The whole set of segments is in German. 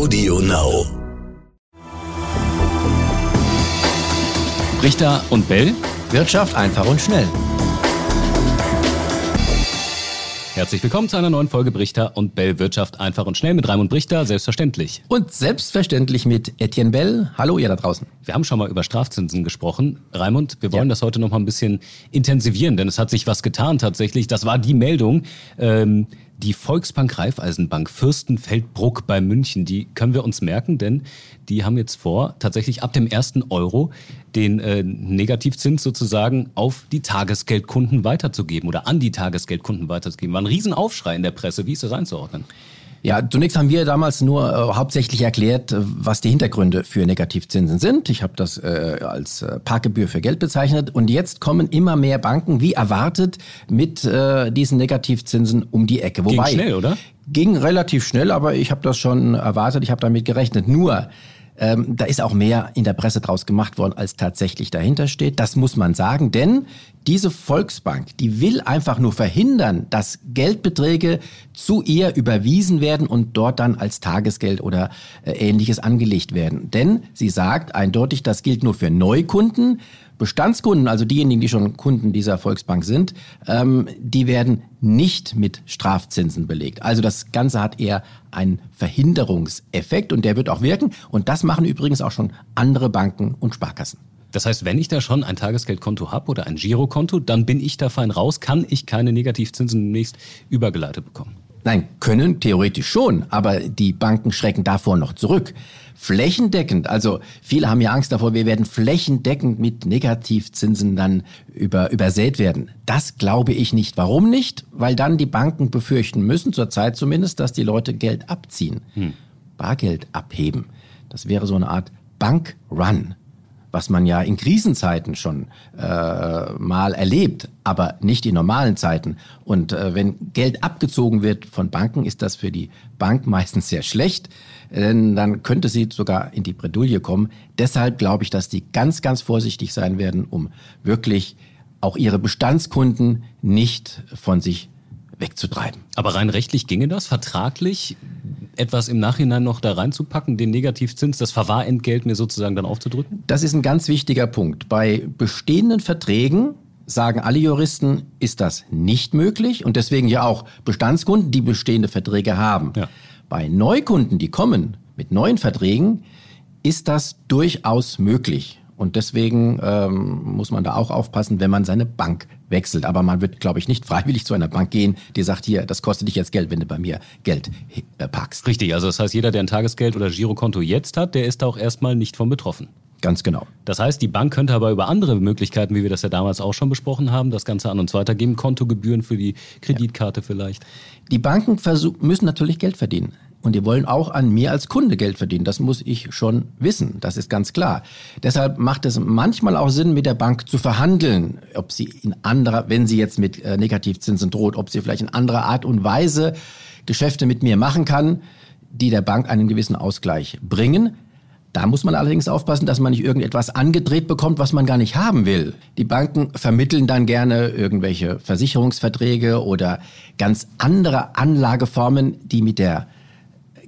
Audio Now. Richter und Bell. Wirtschaft einfach und schnell. Herzlich willkommen zu einer neuen Folge Brichter und Bell Wirtschaft einfach und schnell mit Raimund Brichter, selbstverständlich. Und selbstverständlich mit Etienne Bell. Hallo ihr da draußen. Wir haben schon mal über Strafzinsen gesprochen. Raimund, wir wollen ja. das heute noch mal ein bisschen intensivieren, denn es hat sich was getan tatsächlich. Das war die Meldung. Ähm, die Volksbank Raiffeisenbank Fürstenfeldbruck bei München, die können wir uns merken, denn die haben jetzt vor, tatsächlich ab dem ersten Euro den äh, Negativzins sozusagen auf die Tagesgeldkunden weiterzugeben oder an die Tagesgeldkunden weiterzugeben. War ein Riesenaufschrei in der Presse. Wie ist das einzuordnen? Ja, zunächst haben wir damals nur äh, hauptsächlich erklärt, äh, was die Hintergründe für Negativzinsen sind. Ich habe das äh, als äh, Parkgebühr für Geld bezeichnet. Und jetzt kommen immer mehr Banken, wie erwartet, mit äh, diesen Negativzinsen um die Ecke. Wobei, ging schnell, oder? Ging relativ schnell, aber ich habe das schon erwartet, ich habe damit gerechnet. Nur ähm, da ist auch mehr in der Presse draus gemacht worden, als tatsächlich dahinter steht. Das muss man sagen, denn diese Volksbank, die will einfach nur verhindern, dass Geldbeträge zu ihr überwiesen werden und dort dann als Tagesgeld oder äh, ähnliches angelegt werden. Denn sie sagt eindeutig, das gilt nur für Neukunden. Bestandskunden, also diejenigen, die schon Kunden dieser Volksbank sind, ähm, die werden nicht mit Strafzinsen belegt. Also das Ganze hat eher einen Verhinderungseffekt und der wird auch wirken. Und das machen übrigens auch schon andere Banken und Sparkassen. Das heißt, wenn ich da schon ein Tagesgeldkonto habe oder ein Girokonto, dann bin ich da fein raus, kann ich keine Negativzinsen demnächst übergeleitet bekommen. Nein, können theoretisch schon, aber die Banken schrecken davor noch zurück. Flächendeckend, also viele haben ja Angst davor, wir werden flächendeckend mit Negativzinsen dann über, übersät werden. Das glaube ich nicht. Warum nicht? Weil dann die Banken befürchten müssen, zurzeit zumindest, dass die Leute Geld abziehen, hm. Bargeld abheben. Das wäre so eine Art Bankrun was man ja in Krisenzeiten schon äh, mal erlebt, aber nicht in normalen Zeiten. Und äh, wenn Geld abgezogen wird von Banken, ist das für die Bank meistens sehr schlecht, denn dann könnte sie sogar in die Bredouille kommen. Deshalb glaube ich, dass die ganz, ganz vorsichtig sein werden, um wirklich auch ihre Bestandskunden nicht von sich wegzutreiben. Aber rein rechtlich ginge das, vertraglich etwas im Nachhinein noch da reinzupacken, den Negativzins, das Verwahrentgelt mir sozusagen dann aufzudrücken? Das ist ein ganz wichtiger Punkt. Bei bestehenden Verträgen sagen alle Juristen, ist das nicht möglich und deswegen ja auch Bestandskunden, die bestehende Verträge haben. Ja. Bei Neukunden, die kommen mit neuen Verträgen, ist das durchaus möglich. Und deswegen ähm, muss man da auch aufpassen, wenn man seine Bank wechselt. Aber man wird, glaube ich, nicht freiwillig zu einer Bank gehen, die sagt, hier, das kostet dich jetzt Geld, wenn du bei mir Geld äh, packst. Richtig, also das heißt, jeder, der ein Tagesgeld oder Girokonto jetzt hat, der ist da auch erstmal nicht von betroffen. Ganz genau. Das heißt, die Bank könnte aber über andere Möglichkeiten, wie wir das ja damals auch schon besprochen haben, das Ganze an uns weitergeben, Kontogebühren für die Kreditkarte ja. vielleicht. Die Banken müssen natürlich Geld verdienen. Und die wollen auch an mir als Kunde Geld verdienen. Das muss ich schon wissen. Das ist ganz klar. Deshalb macht es manchmal auch Sinn, mit der Bank zu verhandeln, ob sie in anderer, wenn sie jetzt mit äh, Negativzinsen droht, ob sie vielleicht in anderer Art und Weise Geschäfte mit mir machen kann, die der Bank einen gewissen Ausgleich bringen. Da muss man allerdings aufpassen, dass man nicht irgendetwas angedreht bekommt, was man gar nicht haben will. Die Banken vermitteln dann gerne irgendwelche Versicherungsverträge oder ganz andere Anlageformen, die mit der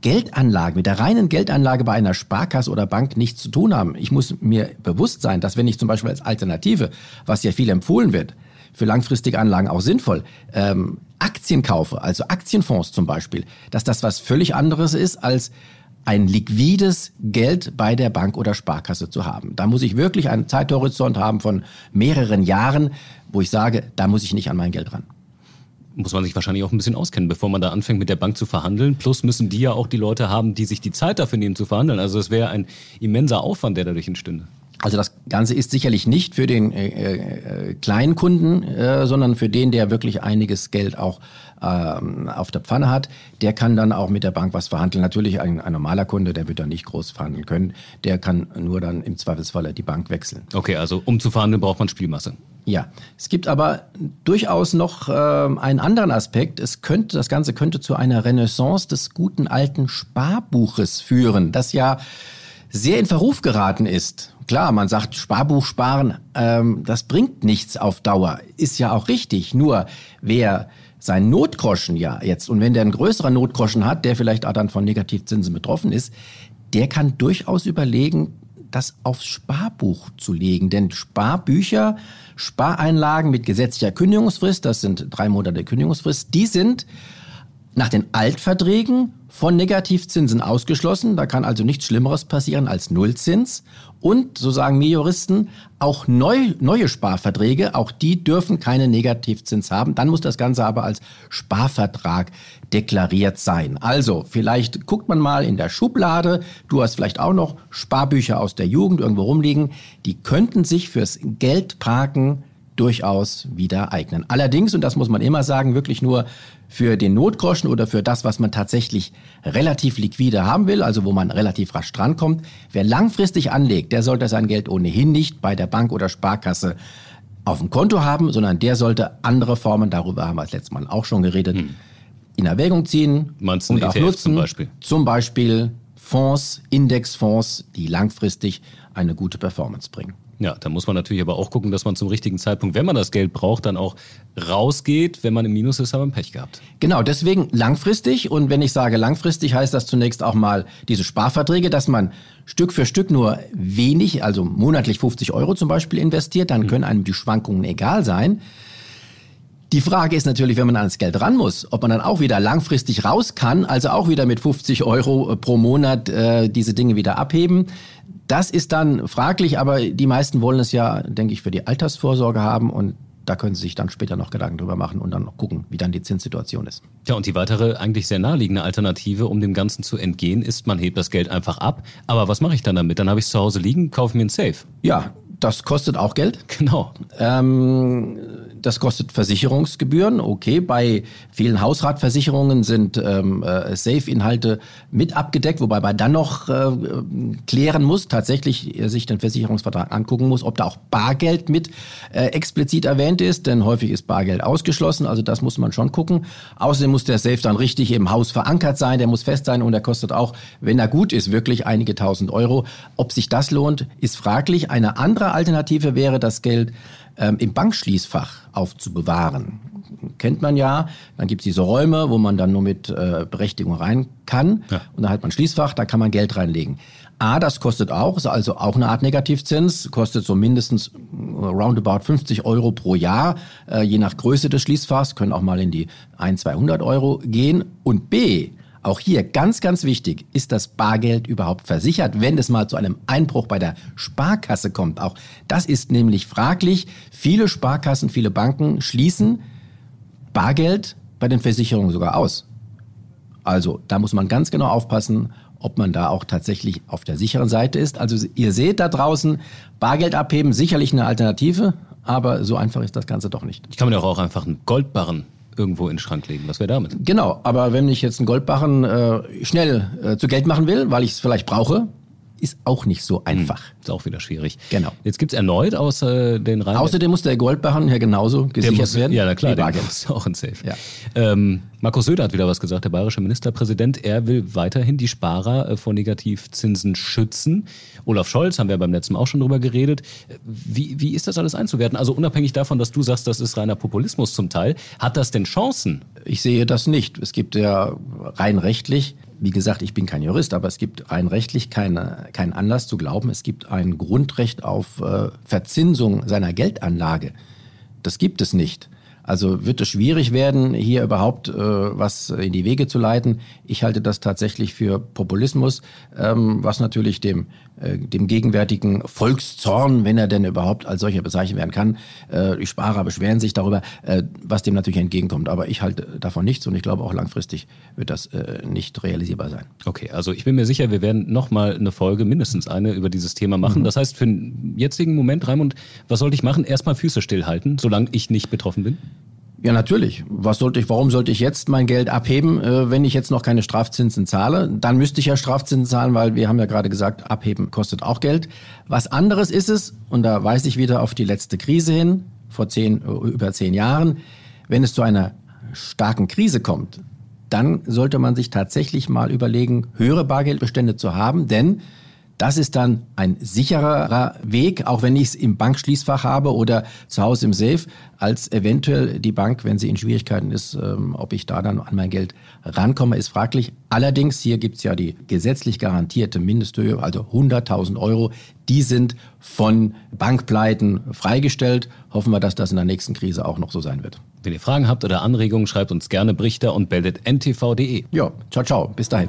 Geldanlage, mit der reinen Geldanlage bei einer Sparkasse oder Bank nichts zu tun haben. Ich muss mir bewusst sein, dass wenn ich zum Beispiel als Alternative, was ja viel empfohlen wird, für langfristige Anlagen auch sinnvoll, ähm, Aktien kaufe, also Aktienfonds zum Beispiel, dass das was völlig anderes ist als ein liquides Geld bei der Bank oder Sparkasse zu haben. Da muss ich wirklich einen Zeithorizont haben von mehreren Jahren, wo ich sage, da muss ich nicht an mein Geld ran muss man sich wahrscheinlich auch ein bisschen auskennen, bevor man da anfängt mit der Bank zu verhandeln. Plus müssen die ja auch die Leute haben, die sich die Zeit dafür nehmen zu verhandeln. Also es wäre ein immenser Aufwand, der dadurch entstünde. Also das Ganze ist sicherlich nicht für den äh, äh, kleinen Kunden, äh, sondern für den, der wirklich einiges Geld auch ähm, auf der Pfanne hat. Der kann dann auch mit der Bank was verhandeln. Natürlich ein, ein normaler Kunde, der wird dann nicht groß verhandeln können. Der kann nur dann im Zweifelsfalle die Bank wechseln. Okay, also um zu verhandeln braucht man Spielmasse. Ja, es gibt aber durchaus noch äh, einen anderen Aspekt. Es könnte, das Ganze könnte zu einer Renaissance des guten alten Sparbuches führen, das ja sehr in Verruf geraten ist. Klar, man sagt Sparbuch sparen, ähm, das bringt nichts auf Dauer, ist ja auch richtig. Nur wer sein Notgroschen ja jetzt, und wenn der einen größeren Notgroschen hat, der vielleicht auch dann von Negativzinsen betroffen ist, der kann durchaus überlegen, das aufs Sparbuch zu legen. Denn Sparbücher, Spareinlagen mit gesetzlicher Kündigungsfrist, das sind drei Monate Kündigungsfrist, die sind nach den Altverträgen von Negativzinsen ausgeschlossen. Da kann also nichts Schlimmeres passieren als Nullzins. Und, so sagen mir Juristen, auch neu, neue Sparverträge, auch die dürfen keine Negativzins haben. Dann muss das Ganze aber als Sparvertrag deklariert sein. Also, vielleicht guckt man mal in der Schublade. Du hast vielleicht auch noch Sparbücher aus der Jugend irgendwo rumliegen. Die könnten sich fürs Geldparken durchaus wieder eignen. Allerdings, und das muss man immer sagen, wirklich nur für den Notgroschen oder für das, was man tatsächlich relativ liquide haben will, also wo man relativ rasch drankommt. Wer langfristig anlegt, der sollte sein Geld ohnehin nicht bei der Bank oder Sparkasse auf dem Konto haben, sondern der sollte andere Formen, darüber haben wir das letzte Mal auch schon geredet, hm. in Erwägung ziehen Meinst und ETF auch nutzen. Zum Beispiel? zum Beispiel Fonds, Indexfonds, die langfristig eine gute Performance bringen. Ja, da muss man natürlich aber auch gucken, dass man zum richtigen Zeitpunkt, wenn man das Geld braucht, dann auch rausgeht. Wenn man im Minus ist, hat man Pech gehabt. Genau, deswegen langfristig. Und wenn ich sage langfristig, heißt das zunächst auch mal diese Sparverträge, dass man Stück für Stück nur wenig, also monatlich 50 Euro zum Beispiel investiert. Dann mhm. können einem die Schwankungen egal sein. Die Frage ist natürlich, wenn man ans Geld ran muss, ob man dann auch wieder langfristig raus kann, also auch wieder mit 50 Euro äh, pro Monat äh, diese Dinge wieder abheben. Das ist dann fraglich, aber die meisten wollen es ja, denke ich, für die Altersvorsorge haben und da können Sie sich dann später noch Gedanken drüber machen und dann noch gucken, wie dann die Zinssituation ist. Ja, und die weitere, eigentlich sehr naheliegende Alternative, um dem Ganzen zu entgehen, ist, man hebt das Geld einfach ab. Aber was mache ich dann damit? Dann habe ich es zu Hause liegen, kaufe mir ein Safe. Ja, das kostet auch Geld. Genau. Ähm, das kostet Versicherungsgebühren. Okay, bei vielen Hausratversicherungen sind ähm, äh, Safe-Inhalte mit abgedeckt, wobei man dann noch äh, klären muss, tatsächlich äh, sich den Versicherungsvertrag angucken muss, ob da auch Bargeld mit äh, explizit erwähnt ist, denn häufig ist Bargeld ausgeschlossen. Also das muss man schon gucken. Außerdem muss der Safe dann richtig im Haus verankert sein, der muss fest sein und der kostet auch, wenn er gut ist, wirklich einige tausend Euro. Ob sich das lohnt, ist fraglich. Eine andere Alternative wäre das Geld ähm, im Bankschließfach aufzubewahren. Kennt man ja. Dann gibt es diese Räume, wo man dann nur mit äh, Berechtigung rein kann. Ja. Und dann hat man Schließfach, da kann man Geld reinlegen. A, das kostet auch, ist also auch eine Art Negativzins, kostet so mindestens roundabout 50 Euro pro Jahr, äh, je nach Größe des Schließfachs, können auch mal in die 1, 200 Euro gehen. Und B, auch hier ganz, ganz wichtig, ist das Bargeld überhaupt versichert, wenn es mal zu einem Einbruch bei der Sparkasse kommt. Auch das ist nämlich fraglich. Viele Sparkassen, viele Banken schließen Bargeld bei den Versicherungen sogar aus. Also da muss man ganz genau aufpassen, ob man da auch tatsächlich auf der sicheren Seite ist. Also ihr seht da draußen, Bargeld abheben, sicherlich eine Alternative, aber so einfach ist das Ganze doch nicht. Ich kann mir doch auch einfach einen Goldbarren irgendwo in den Schrank legen. Was wäre damit? Genau, aber wenn ich jetzt einen Goldbarren äh, schnell äh, zu Geld machen will, weil ich es vielleicht brauche, ist auch nicht so einfach. Hm, ist auch wieder schwierig. Genau. Jetzt gibt es erneut aus äh, den Reihen. Außerdem muss der Goldbarren ja genauso gesichert muss, werden. Ja, na klar, der ist auch ein Safe. Ja. Ähm, Markus Söder hat wieder was gesagt, der bayerische Ministerpräsident. Er will weiterhin die Sparer äh, vor Negativzinsen schützen. Olaf Scholz, haben wir beim letzten Mal auch schon drüber geredet. Wie, wie ist das alles einzuwerten? Also unabhängig davon, dass du sagst, das ist reiner Populismus zum Teil, hat das denn Chancen? Ich sehe das nicht. Es gibt ja rein rechtlich wie gesagt, ich bin kein Jurist, aber es gibt rein rechtlich keine, keinen Anlass zu glauben, es gibt ein Grundrecht auf äh, Verzinsung seiner Geldanlage. Das gibt es nicht. Also wird es schwierig werden, hier überhaupt äh, was in die Wege zu leiten. Ich halte das tatsächlich für Populismus, ähm, was natürlich dem, dem gegenwärtigen Volkszorn, wenn er denn überhaupt als solcher bezeichnet werden kann, äh, die Sparer beschweren sich darüber, äh, was dem natürlich entgegenkommt. Aber ich halte davon nichts und ich glaube auch langfristig wird das äh, nicht realisierbar sein. Okay, also ich bin mir sicher, wir werden nochmal eine Folge, mindestens eine, über dieses Thema machen. Mhm. Das heißt, für den jetzigen Moment, Raimund, was sollte ich machen? Erstmal Füße stillhalten, solange ich nicht betroffen bin? Ja, natürlich. Was sollte ich, warum sollte ich jetzt mein Geld abheben, äh, wenn ich jetzt noch keine Strafzinsen zahle? Dann müsste ich ja Strafzinsen zahlen, weil wir haben ja gerade gesagt, abheben kostet auch Geld. Was anderes ist es, und da weise ich wieder auf die letzte Krise hin, vor zehn, über zehn Jahren, wenn es zu einer starken Krise kommt, dann sollte man sich tatsächlich mal überlegen, höhere Bargeldbestände zu haben, denn Das ist dann ein sicherer Weg, auch wenn ich es im Bankschließfach habe oder zu Hause im Safe, als eventuell die Bank, wenn sie in Schwierigkeiten ist, ähm, ob ich da dann an mein Geld rankomme, ist fraglich. Allerdings, hier gibt es ja die gesetzlich garantierte Mindesthöhe, also 100.000 Euro. Die sind von Bankpleiten freigestellt. Hoffen wir, dass das in der nächsten Krise auch noch so sein wird. Wenn ihr Fragen habt oder Anregungen, schreibt uns gerne Brichter und beldet ntv.de. Ja, ciao, ciao. Bis dahin.